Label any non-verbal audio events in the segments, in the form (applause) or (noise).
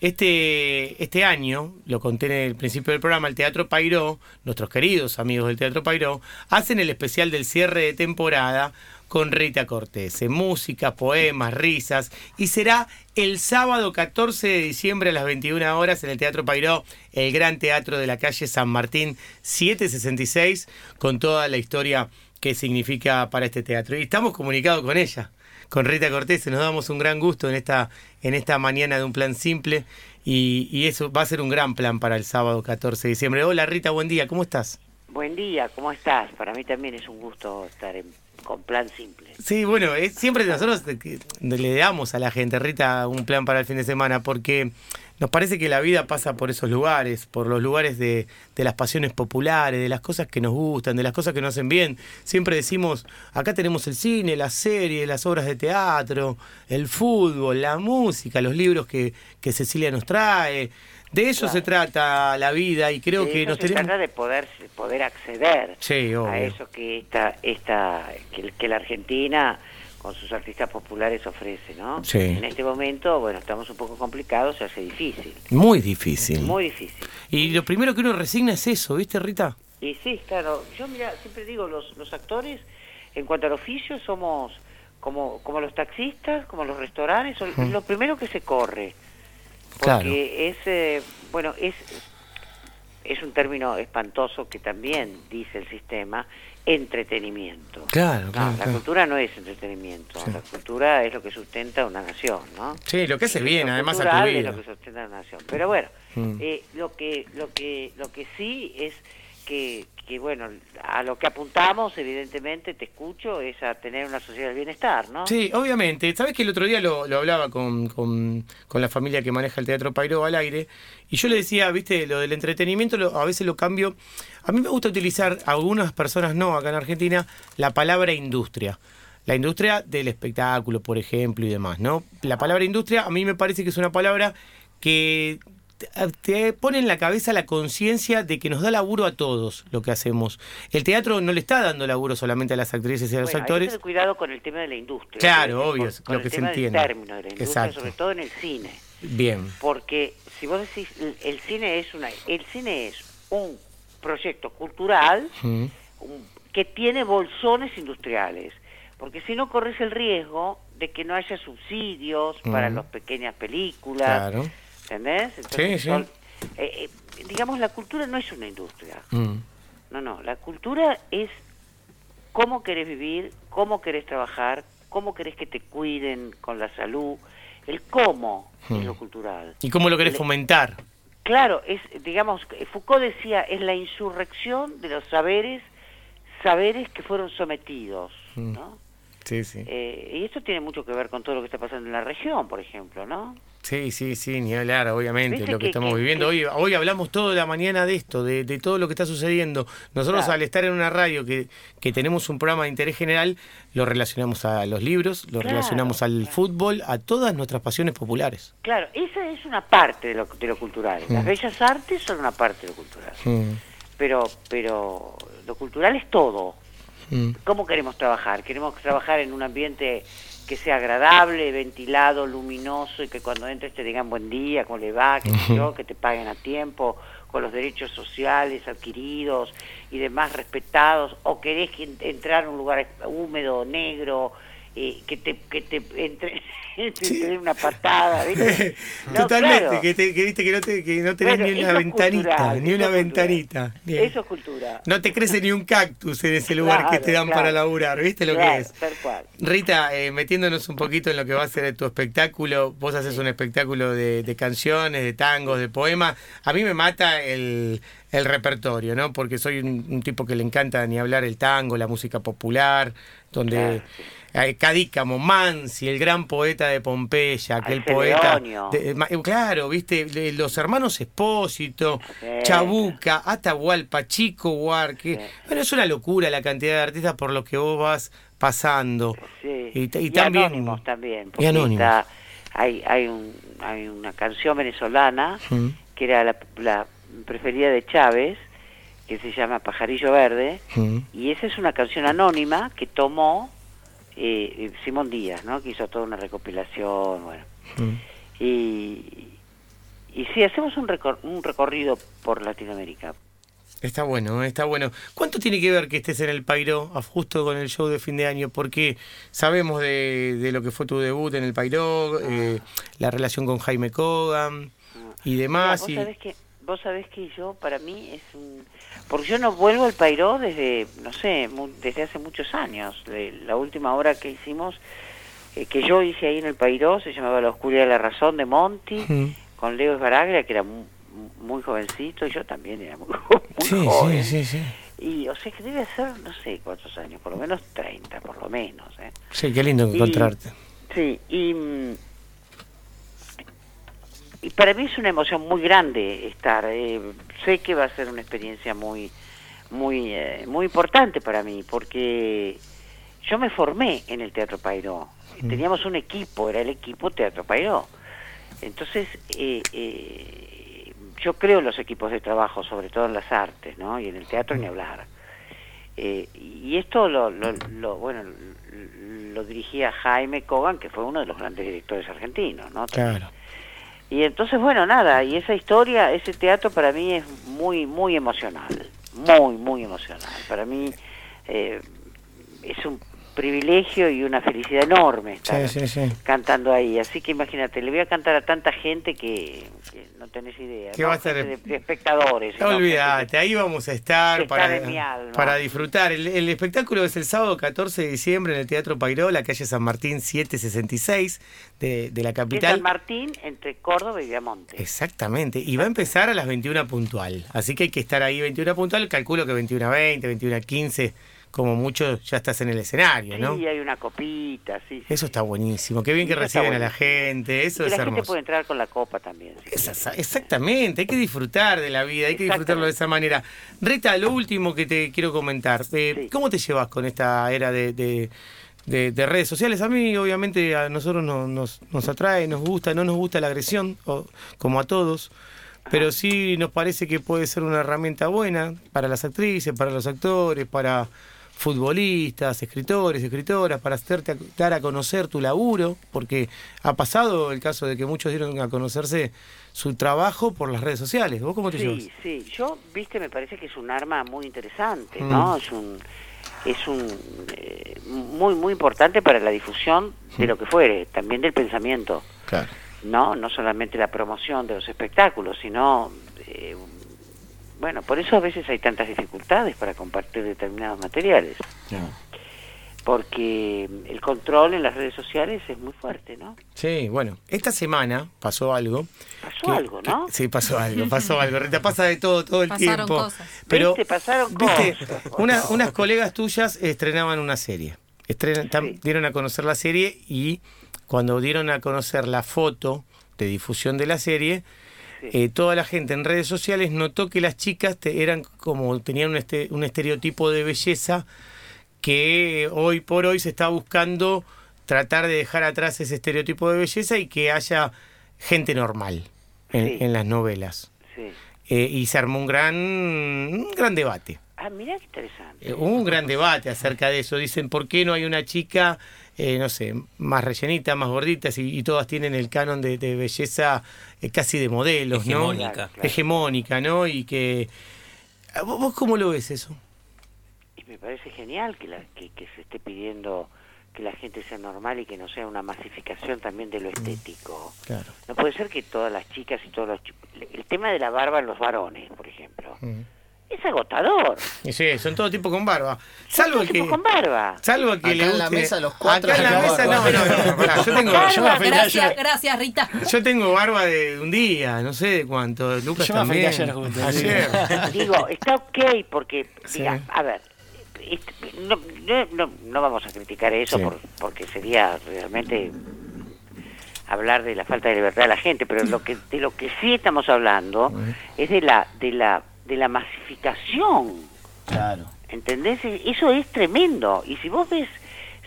este, este año, lo conté en el principio del programa, el Teatro Pairó, nuestros queridos amigos del Teatro Pairó, hacen el especial del cierre de temporada con Rita Cortés. música, poemas, risas. Y será el sábado 14 de diciembre a las 21 horas en el Teatro Pairó, el gran teatro de la calle San Martín 766, con toda la historia que significa para este teatro. Y estamos comunicados con ella, con Rita Cortés. Nos damos un gran gusto en esta, en esta mañana de un plan simple. Y, y eso va a ser un gran plan para el sábado 14 de diciembre. Hola Rita, buen día, ¿cómo estás? Buen día, ¿cómo estás? Para mí también es un gusto estar en con plan simple. Sí, bueno, es, siempre nosotros le damos a la gente, Rita, un plan para el fin de semana, porque nos parece que la vida pasa por esos lugares, por los lugares de, de, las pasiones populares, de las cosas que nos gustan, de las cosas que nos hacen bien. Siempre decimos, acá tenemos el cine, la serie, las obras de teatro, el fútbol, la música, los libros que, que Cecilia nos trae. De eso se trata la vida y creo que nos se tenemos... trata de poder, poder acceder a eso que, esta, esta, que, la Argentina con sus artistas populares ofrece, ¿no? En este momento, bueno, estamos un poco complicados, se hace difícil. Muy difícil. Muy difícil. Y lo primero que uno resigna es eso, ¿viste, Rita? Y sí, claro. Yo, mira, siempre digo, los, los actores, en cuanto al oficio, somos como, como los taxistas, como los restaurantes, son lo primero que se corre porque es, eh, bueno, es, es un término espantoso que también dice el sistema, entretenimiento. Claro, claro. la cultura no es entretenimiento, la cultura es lo que sustenta una nación, ¿no? Sí, lo que hace bien, además a tu vida. es lo que sustenta una nación. Pero bueno, mm. eh, lo que lo que lo que sí es que, que, bueno, a lo que apuntamos, evidentemente, te escucho, es a tener una sociedad del bienestar, ¿no? Sí, obviamente. Sabes que el otro día lo, hablaba con, con, la familia que maneja el Teatro Pairo al aire, y yo le decía, viste, lo del entretenimiento a veces lo cambio. A mí me gusta utilizar, algunas personas no, acá en Argentina, la palabra industria. La industria del espectáculo, por ejemplo, y demás, ¿no? La palabra industria a mí me parece que es una palabra que te pone en la cabeza la conciencia de que nos da laburo a todos lo que hacemos. El teatro no le está dando laburo solamente a las actrices y a los actores. Hay cuidado con el tema de la industria. Claro, obvio, lo que se entiende. término de la industria, sobre todo en el cine. Bien. Porque si vos decís, el cine es una, el cine es un proyecto cultural que tiene bolsones industriales. Porque si no corres el riesgo de que no haya subsidios para las pequeñas películas. Claro ¿entendés? sí, sí. Eh, eh, digamos, la cultura no es una industria. Mm. No, no, la cultura es cómo querés vivir, cómo querés trabajar, cómo querés que te cuiden con la salud, el cómo es mm. lo cultural. ¿Y cómo lo querés fomentar? Claro, es, digamos, Foucault decía, es la insurrección de los saberes, saberes que fueron sometidos, mm. ¿no? Sí, sí. Eh, y esto tiene mucho que ver con todo lo que está pasando en la región, por ejemplo, ¿no? Sí, sí, sí, ni hablar, obviamente, lo que, estamos viviendo. hoy hoy hablamos toda la mañana de esto, de, todo lo que está sucediendo. Nosotros al estar en una radio que, que, tenemos un programa de interés general, lo relacionamos a los libros, lo relacionamos al fútbol, a todas nuestras pasiones populares. Claro, esa es una parte de lo, de lo cultural. Las mm. bellas artes son una parte de lo cultural. Mm. Pero, pero lo cultural es todo. Mm. ¿Cómo queremos trabajar? Queremos trabajar en un ambiente que sea agradable, ventilado, luminoso y que cuando entres te digan buen día, cómo le va, que, yo, (laughs) que te paguen a tiempo, con los derechos sociales adquiridos y demás respetados, o querés entrar a un lugar húmedo, negro, eh, que te que te entre, (laughs) una patada (laughs) totalmente que, te, que, viste que no, te, que no tenés ni una ventanita ni una ventanita. Eso es cultura no te crece ni un cactus en ese lugar que te dan para laburar viste lo que es Rita eh, metiéndonos un poquito en lo que va a ser tu espectáculo vos haces un espectáculo de, de canciones de tangos de poemas. A mí me mata el el repertorio, ¿no? Porque soy un, tipo que le encanta ni hablar el tango, la música popular, donde Cadícamo, Mansi, el gran poeta de Pompeya, aquel poeta. Eh, claro, viste, los hermanos Espósito, Chabuca, Atahualpa, Chico Huarque. Bueno, es una locura la cantidad de artistas por los que vos vas pasando. Y, también. Anónimos también. Y anónimos. hay, hay, un, hay una canción venezolana mm. que era la, preferida de Chávez que se llama Pajarillo Verde, mm. y esa es una canción anónima que tomó eh, Simón Díaz, ¿no? Que hizo toda una recopilación, bueno. Mm. Y, y sí, hacemos un, un recorrido por Latinoamérica. Está bueno, está bueno. ¿Cuánto tiene que ver que estés en el Pairo justo con el show de fin de año? Porque sabemos de, lo que fue tu debut en el Pairo, eh, la relación con Jaime Kogan y demás. vos, Sabés que, vos sabés que yo, para mí, es un... Porque yo no vuelvo al Pairo desde, no sé, desde hace muchos años. la última obra que hicimos, eh, que yo hice ahí en el Pairo, se llamaba La Oscuridad de la Razón de Monty, con Leo Esbaraglia, que era muy muy jovencito y yo también era muy, (laughs) joven. Sí, sí, sí. Y o sea que debe ser, no sé cuántos años, por lo menos 30, por lo menos. ¿eh? Sí, qué lindo encontrarte. sí, y, y para mí es una emoción muy grande estar. Eh, sé que va a ser una experiencia muy, muy, eh, muy importante para mí, porque yo me formé en el Teatro Pairó. Mm. Teníamos un equipo, era el equipo Teatro Pairó. Entonces, eh, eh, yo creo en los equipos de trabajo, sobre todo en las artes, ¿no? Y en el teatro ni hablar. Eh, y esto lo, lo, bueno, lo dirigía Jaime Kogan, que fue uno de los grandes directores argentinos, ¿no? Claro. Y entonces, bueno, nada, y esa historia, ese teatro para mí es muy, muy emocional, muy, muy emocional. Para mí eh, es un privilegio y una felicidad enorme estar cantando ahí. Así que imagínate, le voy a cantar a tanta gente que, no tenés idea. ¿Qué va a ser? De, espectadores. No, olvídate, ahí vamos a estar para, para disfrutar. El, espectáculo es el sábado 14 de diciembre en el Teatro Pairó, la calle San Martín 766 de, de la capital. San Martín entre Córdoba y Viamonte. Exactamente, y va a empezar a las 21 puntual. Así que hay que estar ahí 21 puntual, calculo que 21 20, 21 15 como mucho ya estás en el escenario, ¿no? Sí, hay una copita, sí. Eso está buenísimo, qué bien que reciben a la gente, eso es la hermoso. gente puede entrar con la copa también. exactamente, hay que disfrutar de la vida, hay que disfrutarlo de esa manera. Rita, lo último que te quiero comentar, eh, ¿cómo te llevas con esta era de, de, redes sociales? A mí, obviamente, a nosotros nos, nos, atrae, nos gusta, no nos gusta la agresión, como a todos pero sí nos parece que puede ser una herramienta buena para las actrices, para los actores, para futbolistas, escritores, escritoras, para hacerte dar a conocer tu laburo, porque ha pasado el caso de que muchos dieron a conocerse su trabajo por las redes sociales. ¿Vos cómo te Sí, sí, yo, viste, me parece que es un arma muy interesante, ¿no? Mm. Es un es un eh, muy muy importante para la difusión de mm. lo que fuere, también del pensamiento. Claro. No, no solamente la promoción de los espectáculos, sino eh, bueno, por eso a veces hay tantas dificultades para compartir determinados materiales. Porque el control en las redes sociales es muy fuerte, ¿no? Sí, bueno, esta semana pasó algo. Pasó algo, ¿no? sí, pasó algo, pasó algo. Te pasa de todo, todo el Pasaron tiempo. Cosas. Pero, ¿Viste? Pasaron cosas. unas colegas tuyas estrenaban una serie. Dieron a conocer la serie y cuando dieron a conocer la foto de difusión de la serie, eh, toda la gente en redes sociales notó que las chicas eran como tenían un, este, un estereotipo de belleza que hoy por hoy se está buscando tratar de dejar atrás ese estereotipo de belleza y que haya gente normal en, las novelas. Eh, y se armó un gran, un gran debate. Ah, mira qué interesante. Eh, un gran debate acerca de eso. Dicen, ¿por qué no hay una chica eh, no sé, más rellenita, más gorditas y, todas tienen el canon de, belleza eh, casi de modelos, Hegemónica, ¿no? Hegemónica, ¿no? Y que... ¿Vos cómo lo ves eso? Y me parece genial que, la, que, se esté pidiendo que la gente sea normal y que no sea una masificación también de lo estético. Claro. No puede ser que todas las chicas y todos los... El tema de la barba en los varones, por ejemplo. Mm es agotador. Y sí, son todo tipo con barba. Salvo el que. con barba. Salvo que le guste. en la mesa los cuatro. Acá en la mesa no, no, no, yo tengo. yo gracias, gracias, Rita. Yo tengo barba de un día, no sé de cuánto. Lucas yo también. ayer, ayer. Digo, está ok porque, diga, a ver, no, no, no, vamos a criticar eso por, porque sería realmente hablar de la falta de libertad de la gente, pero lo que de lo que sí estamos hablando es de la de la de la masificación. Claro. ¿Entendés? Eso es tremendo. Y si vos ves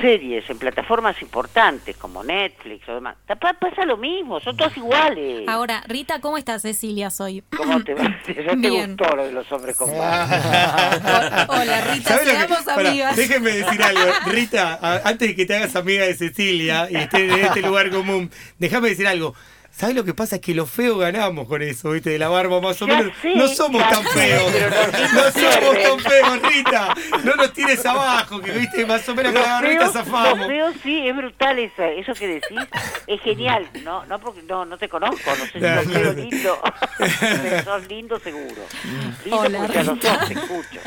series en plataformas importantes como Netflix o demás, pasa lo mismo, son todos iguales. Ahora, Rita, ¿cómo estás, Cecilia, soy? ¿Cómo te va? (laughs) ¿Ya te gustó lo de los hombres con (laughs) Hola, Rita, seamos amigas. déjenme decir algo. (laughs) Rita, antes de que te hagas amiga de Cecilia y estés en este lugar común, déjame decir algo. ¿Sabes lo que pasa? Es que los feos ganamos con eso, ¿viste? De la barba más o menos. no somos tan feos. (laughs) No somos tan feos, Rita. No nos tires abajo, que viste, más o menos con la barbita zafamos. Los feos sí, es brutal eso, eso que decís. Es genial. No, no porque no, no te conozco, no sé si feo lindo. (laughs) pero sos lindo seguro. Lindo Hola, porque los te escucho.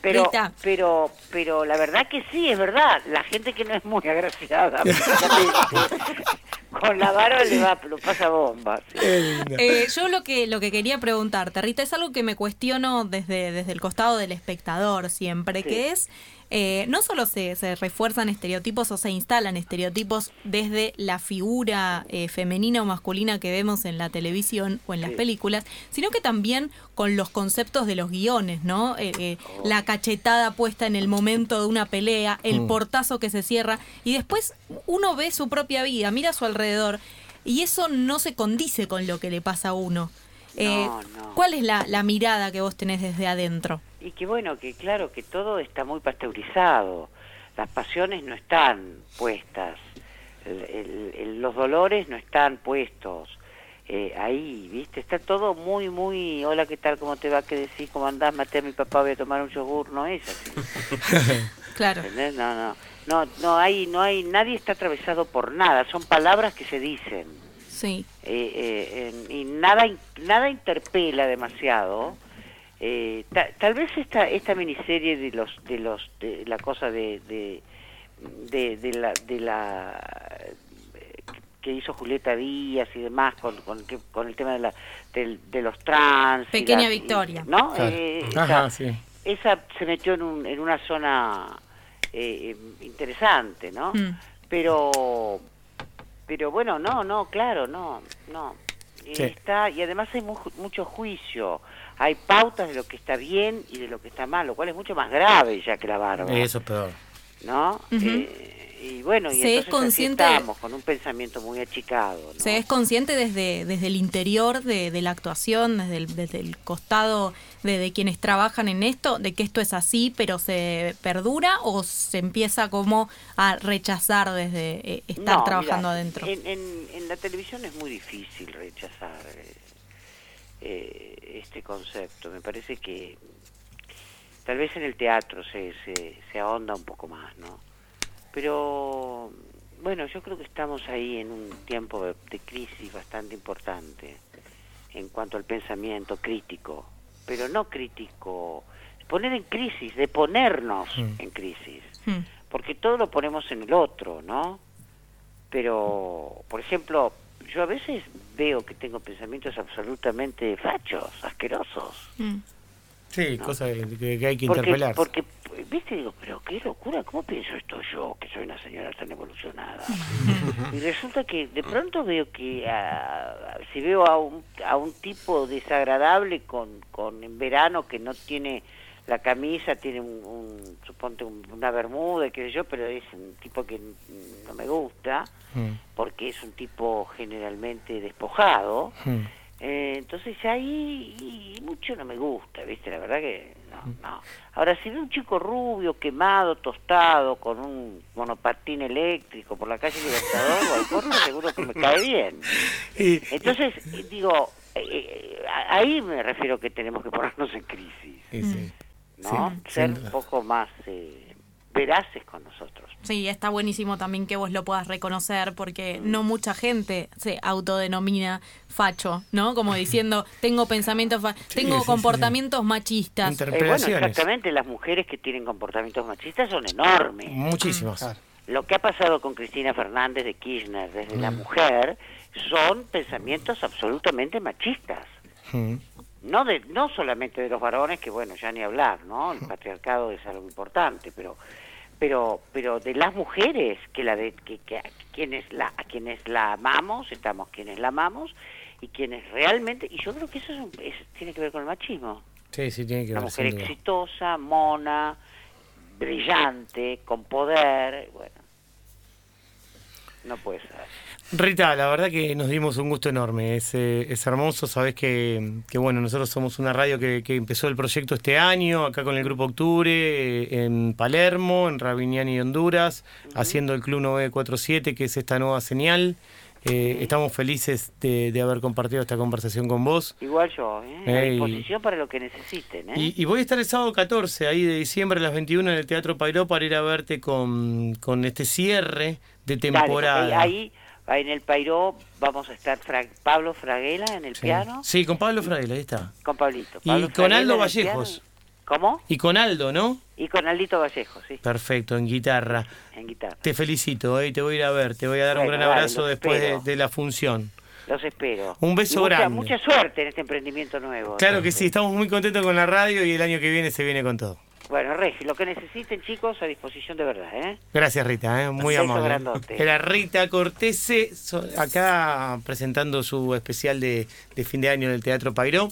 Pero, pero, pero la verdad que sí, es verdad. La gente que no es muy agraciada (laughs) con la barba le va, lo pasa bomba. Eh, yo lo que lo que quería preguntarte, Rita, es algo que me cuestiono desde, desde el costado del espectador siempre, que es eh, no solo se, se, refuerzan estereotipos o se instalan estereotipos desde la figura eh, femenina o masculina que vemos en la televisión o en las películas, sino que también con los conceptos de los guiones, ¿no? Eh, oh. La cachetada puesta en el momento de una pelea, el mm. portazo que se cierra, y después uno ve su propia vida, mira a su alrededor, y eso no se condice con lo que le pasa a uno. ¿Cuál es la, la mirada que vos tenés desde adentro? Y que bueno, que claro, que todo está muy pasteurizado, las pasiones no están puestas, los dolores no están puestos. Eh, ahí, ¿viste? Está todo muy, muy, hola, ¿qué tal? ¿Cómo te va? ¿Qué decís? ¿Cómo andás? Maté a mi papá, voy a tomar un yogur. No es así. (laughs) claro. No, no. No, no hay, no hay, nadie está atravesado por nada, son palabras que se dicen. Sí. Eh, eh, y nada, nada interpela demasiado. Eh, tal vez esta esta miniserie de los de los de la cosa de de, de, la de la que hizo Julieta Díaz y demás con, con, con el tema de, la, de, los trans pequeña victoria. No eh, esa, se metió en, un, en una zona eh, interesante no mm. pero pero bueno no no claro no no está y además hay mucho juicio hay pautas de lo que está bien y de lo que está mal, lo cual es mucho más grave ya que la barba. Eso es peor. ¿No? Eh, y bueno, y se es consciente, estamos, con un pensamiento muy achicado. Se es consciente desde, desde el interior de, de la actuación, desde el, desde el costado de, de, quienes trabajan en esto, de que esto es así, pero se perdura o se empieza como a rechazar desde eh, estar trabajando adentro. En, en, la televisión es muy difícil rechazar. Eh, eh, este concepto. Me parece que tal vez en el teatro se, se, se ahonda un poco más, ¿no? Pero bueno, yo creo que estamos ahí en un tiempo de, crisis bastante importante en cuanto al pensamiento crítico, pero no crítico, poner en crisis, de ponernos mm. en crisis, mm. porque todo lo ponemos en el otro, ¿no? Pero, por ejemplo, yo a veces veo que tengo pensamientos absolutamente fachos, asquerosos. Mm. Sí, cosas que, hay que interpelar. Porque, viste, digo, pero qué locura, ¿cómo pienso esto yo, que soy una señora tan evolucionada? (laughs) y resulta que de pronto veo que ah, si veo a un, a un tipo desagradable con, con en verano que no tiene la camisa tiene un, suponte una bermuda, qué sé yo, pero es un tipo que no me gusta, mm. porque es un tipo generalmente despojado. Mm. Eh, entonces ahí mucho no me gusta, ¿viste? La verdad que no, no. Ahora, si ve un chico rubio, quemado, tostado, con un monopatín eléctrico por la calle Libertador (laughs) o seguro que me cae bien. (laughs) Entonces, digo, eh, eh, ahí me refiero que tenemos que ponernos en crisis. ¿no? Ser un poco más eh, veraces con nosotros. Sí, está buenísimo también que vos lo puedas reconocer porque no mucha gente se autodenomina facho, ¿no? Como (laughs) diciendo, tengo pensamientos, tengo comportamientos machistas. Eh, bueno, exactamente, las mujeres que tienen comportamientos machistas son enormes. Muchísimos. Lo que ha pasado con Cristina Fernández de Kirchner desde la mm. mujer son pensamientos absolutamente machistas. Mm no de no solamente de los varones que bueno ya ni hablar no el patriarcado es algo importante pero pero pero de las mujeres que la de que, que quienes la a quienes la amamos estamos quienes la amamos y quienes realmente y yo creo que eso es, tiene que ver con el machismo. Sí sí tiene que ver una mujer exitosa mona brillante con poder bueno no puede ser. Rita, la verdad que nos dimos un gusto enorme, es, eh, es hermoso, sabes que, que, bueno, nosotros somos una radio que, que, empezó el proyecto este año, acá con el Grupo Octubre, eh, en Palermo, en Rabiniani, Honduras, haciendo el Club 947, que es esta nueva señal. Eh, estamos felices de, haber compartido esta conversación con vos. Igual yo, ¿eh? a disposición para lo que necesiten. ¿eh? Y, voy a estar el sábado 14, ahí de diciembre a las 21 en el Teatro Pairó para ir a verte con, con este cierre de temporada. ahí, en el Pairó vamos a estar Pablo Fraguela en el piano. Sí, con Pablo Fraguela, ahí está. Con Pablito. y con Aldo Vallejos. ¿Cómo? Y con Aldo, ¿no? Y con Aldito Vallejo, sí. Perfecto, en guitarra. En guitarra. Te felicito, hoy te voy a ir a ver, te voy a dar un gran abrazo después de, la función. Los espero. Un beso grande. Mucha suerte en este emprendimiento nuevo. Claro que sí, estamos muy contentos con la radio y el año que viene se viene con todo. Bueno, Regi, lo que necesiten, chicos, a disposición de verdad, ¿eh? Gracias, Rita, ¿eh? muy amable. Era Rita Cortese, acá presentando su especial de, de fin de año en el Teatro Pairó.